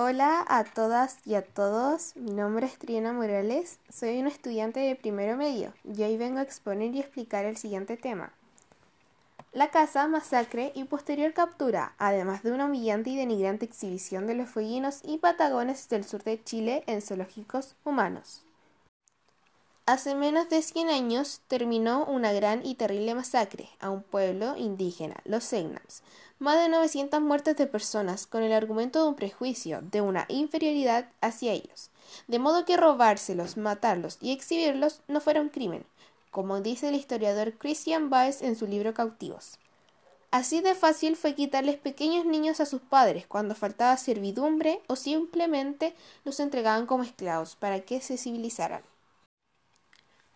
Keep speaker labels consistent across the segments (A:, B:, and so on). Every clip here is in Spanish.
A: Hola a todas y a todos, mi nombre es Triana Morales, soy una estudiante de primero medio y hoy vengo a exponer y explicar el siguiente tema. La caza, masacre y posterior captura, además de una humillante y denigrante exhibición de los fueguinos y patagones del sur de Chile en zoológicos humanos. Hace menos de 100 años terminó una gran y terrible masacre a un pueblo indígena, los Segnams. Más de 900 muertes de personas con el argumento de un prejuicio, de una inferioridad hacia ellos. De modo que robárselos, matarlos y exhibirlos no fuera un crimen, como dice el historiador Christian Baez en su libro Cautivos. Así de fácil fue quitarles pequeños niños a sus padres cuando faltaba servidumbre o simplemente los entregaban como esclavos para que se civilizaran.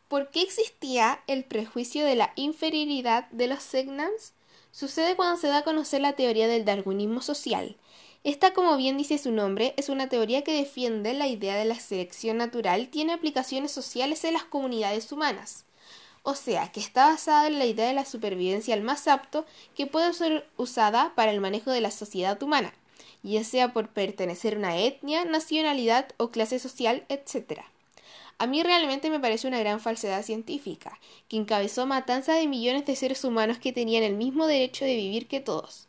A: ¿Por qué existía el prejuicio de la inferioridad de los Segnams? Sucede cuando se da a conocer la teoría del darwinismo social. Esta, como bien dice su nombre, es una teoría que defiende la idea de la selección natural tiene aplicaciones sociales en las comunidades humanas. O sea, que está basada en la idea de la supervivencia al más apto que puede ser usada para el manejo de la sociedad humana, ya sea por pertenecer a una etnia, nacionalidad o clase social, etc. A mí realmente me parece una gran falsedad científica, que encabezó matanza de millones de seres humanos que tenían el mismo derecho de vivir que todos,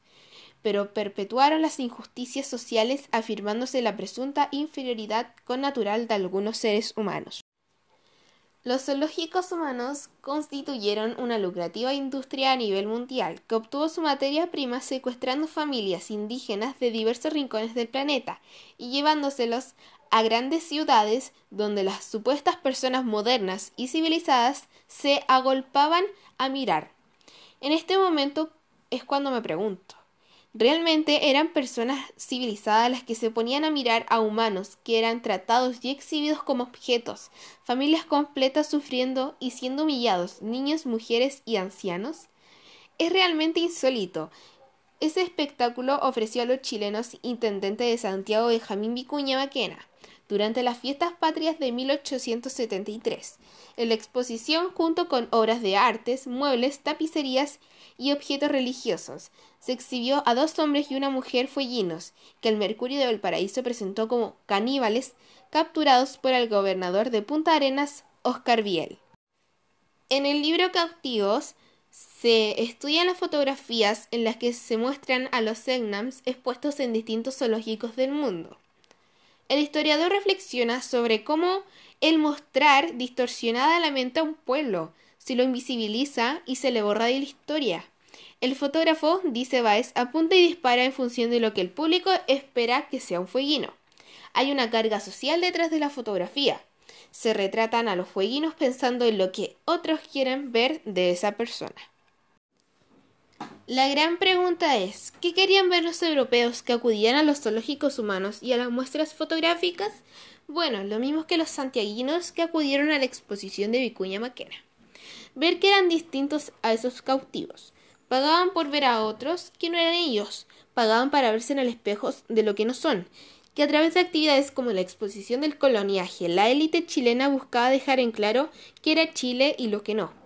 A: pero perpetuaron las injusticias sociales afirmándose la presunta inferioridad connatural de algunos seres humanos. Los zoológicos humanos constituyeron una lucrativa industria a nivel mundial que obtuvo su materia prima secuestrando familias indígenas de diversos rincones del planeta y llevándoselos a grandes ciudades donde las supuestas personas modernas y civilizadas se agolpaban a mirar. En este momento es cuando me pregunto, ¿realmente eran personas civilizadas las que se ponían a mirar a humanos que eran tratados y exhibidos como objetos, familias completas sufriendo y siendo humillados, niños, mujeres y ancianos? Es realmente insólito ese espectáculo ofreció a los chilenos intendente de Santiago Benjamín Vicuña Maquena durante las fiestas patrias de 1873. En la exposición, junto con obras de artes, muebles, tapicerías y objetos religiosos, se exhibió a dos hombres y una mujer fueguinos, que el Mercurio de Valparaíso presentó como caníbales capturados por el gobernador de Punta Arenas, Oscar Biel. En el libro Cautivos se estudian las fotografías en las que se muestran a los Segnams expuestos en distintos zoológicos del mundo. El historiador reflexiona sobre cómo el mostrar distorsionada la mente a un pueblo, se lo invisibiliza y se le borra de la historia. El fotógrafo, dice Baez, apunta y dispara en función de lo que el público espera que sea un fueguino. Hay una carga social detrás de la fotografía. Se retratan a los fueguinos pensando en lo que otros quieren ver de esa persona. La gran pregunta es, ¿qué querían ver los europeos que acudían a los zoológicos humanos y a las muestras fotográficas? Bueno, lo mismo que los santiaguinos que acudieron a la exposición de Vicuña Maquena. Ver que eran distintos a esos cautivos. Pagaban por ver a otros que no eran ellos, pagaban para verse en el espejo de lo que no son, que a través de actividades como la exposición del coloniaje, la élite chilena buscaba dejar en claro que era Chile y lo que no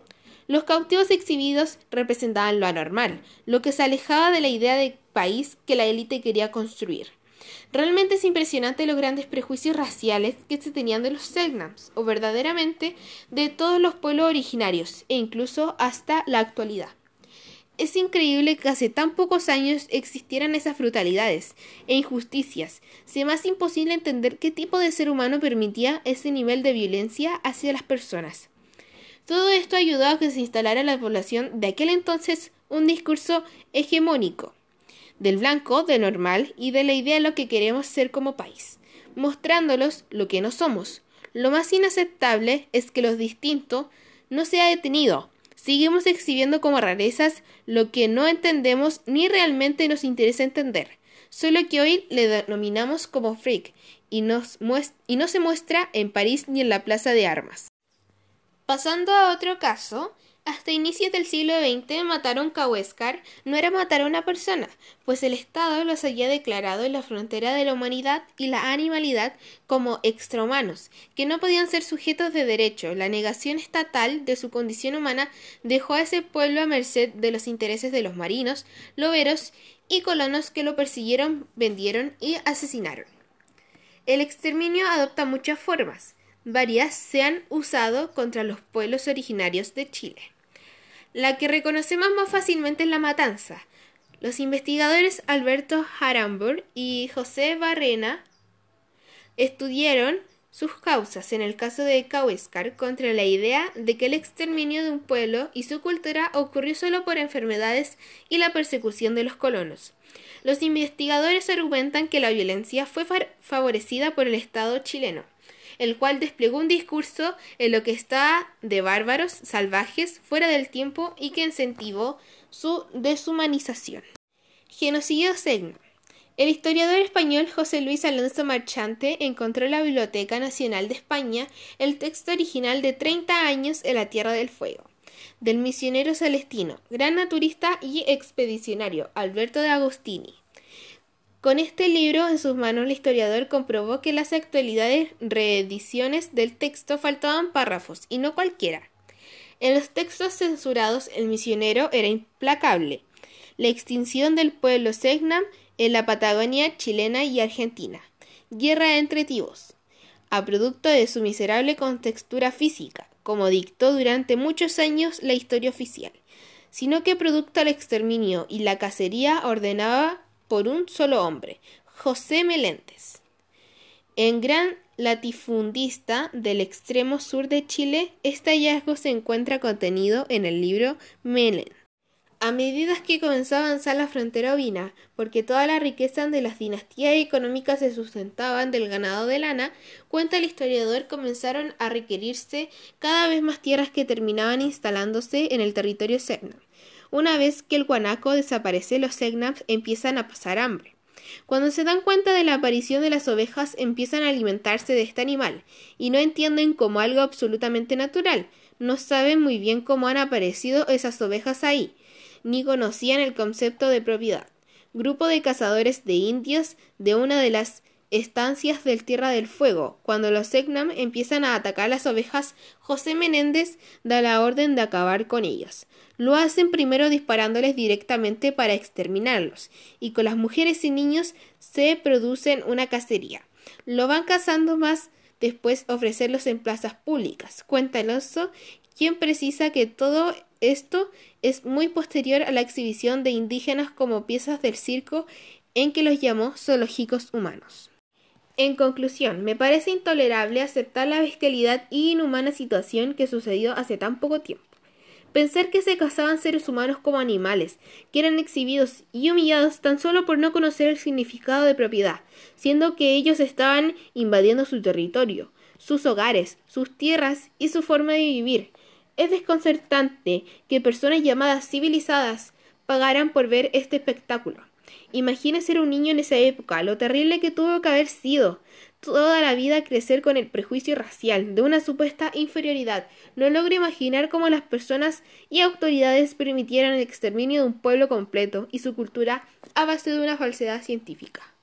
A: los cautivos exhibidos representaban lo anormal, lo que se alejaba de la idea de país que la élite quería construir. Realmente es impresionante los grandes prejuicios raciales que se tenían de los Selknams, o verdaderamente de todos los pueblos originarios, e incluso hasta la actualidad. Es increíble que hace tan pocos años existieran esas brutalidades e injusticias. Se más imposible entender qué tipo de ser humano permitía ese nivel de violencia hacia las personas. Todo esto ayudó a que se instalara en la población de aquel entonces un discurso hegemónico del blanco, de normal y de la idea de lo que queremos ser como país, mostrándolos lo que no somos. Lo más inaceptable es que lo distinto no se ha detenido. Seguimos exhibiendo como rarezas lo que no entendemos ni realmente nos interesa entender, solo que hoy le denominamos como freak y, y no se muestra en París ni en la Plaza de Armas. Pasando a otro caso, hasta inicios del siglo XX matar a un Cahuéscar no era matar a una persona, pues el Estado los había declarado en la frontera de la humanidad y la animalidad como extrahumanos, que no podían ser sujetos de derecho. La negación estatal de su condición humana dejó a ese pueblo a merced de los intereses de los marinos, loberos y colonos que lo persiguieron, vendieron y asesinaron. El exterminio adopta muchas formas. Varias se han usado contra los pueblos originarios de Chile. La que reconocemos más fácilmente es la matanza. Los investigadores Alberto Harambur y José Barrena estudiaron sus causas en el caso de Cauescar contra la idea de que el exterminio de un pueblo y su cultura ocurrió solo por enfermedades y la persecución de los colonos. Los investigadores argumentan que la violencia fue favorecida por el Estado chileno, el cual desplegó un discurso en lo que está de bárbaros, salvajes, fuera del tiempo y que incentivó su deshumanización. Genocidio Segno. El historiador español José Luis Alonso Marchante encontró en la Biblioteca Nacional de España el texto original de 30 años en la Tierra del Fuego, del misionero celestino, gran naturista y expedicionario Alberto de Agostini. Con este libro en sus manos el historiador comprobó que las actualidades reediciones del texto faltaban párrafos, y no cualquiera. En los textos censurados el misionero era implacable. La extinción del pueblo Segnam en la Patagonia chilena y argentina. Guerra entre tibos. A producto de su miserable contextura física, como dictó durante muchos años la historia oficial, sino que producto del exterminio y la cacería ordenada por un solo hombre, José Meléndez. En gran latifundista del extremo sur de Chile, este hallazgo se encuentra contenido en el libro Meléndez a medida que comenzó a avanzar la frontera ovina, porque toda la riqueza de las dinastías económicas se sustentaban del ganado de lana, cuenta el historiador, comenzaron a requerirse cada vez más tierras que terminaban instalándose en el territorio Segnam. Una vez que el guanaco desaparece, los Segnams empiezan a pasar hambre. Cuando se dan cuenta de la aparición de las ovejas, empiezan a alimentarse de este animal, y no entienden como algo absolutamente natural. No saben muy bien cómo han aparecido esas ovejas ahí ni conocían el concepto de propiedad. Grupo de cazadores de indios de una de las estancias del Tierra del Fuego. Cuando los Segnam empiezan a atacar las ovejas, José Menéndez da la orden de acabar con ellos. Lo hacen primero disparándoles directamente para exterminarlos, y con las mujeres y niños se producen una cacería. Lo van cazando más después ofrecerlos en plazas públicas. Cuenta Alonso, quien precisa que todo esto es muy posterior a la exhibición de indígenas como piezas del circo en que los llamó zoológicos humanos. En conclusión, me parece intolerable aceptar la bestialidad y inhumana situación que sucedió hace tan poco tiempo. Pensar que se cazaban seres humanos como animales, que eran exhibidos y humillados tan solo por no conocer el significado de propiedad, siendo que ellos estaban invadiendo su territorio, sus hogares, sus tierras y su forma de vivir, es desconcertante que personas llamadas civilizadas pagaran por ver este espectáculo. Imagina ser un niño en esa época, lo terrible que tuvo que haber sido. Toda la vida crecer con el prejuicio racial de una supuesta inferioridad. No logro imaginar cómo las personas y autoridades permitieran el exterminio de un pueblo completo y su cultura a base de una falsedad científica.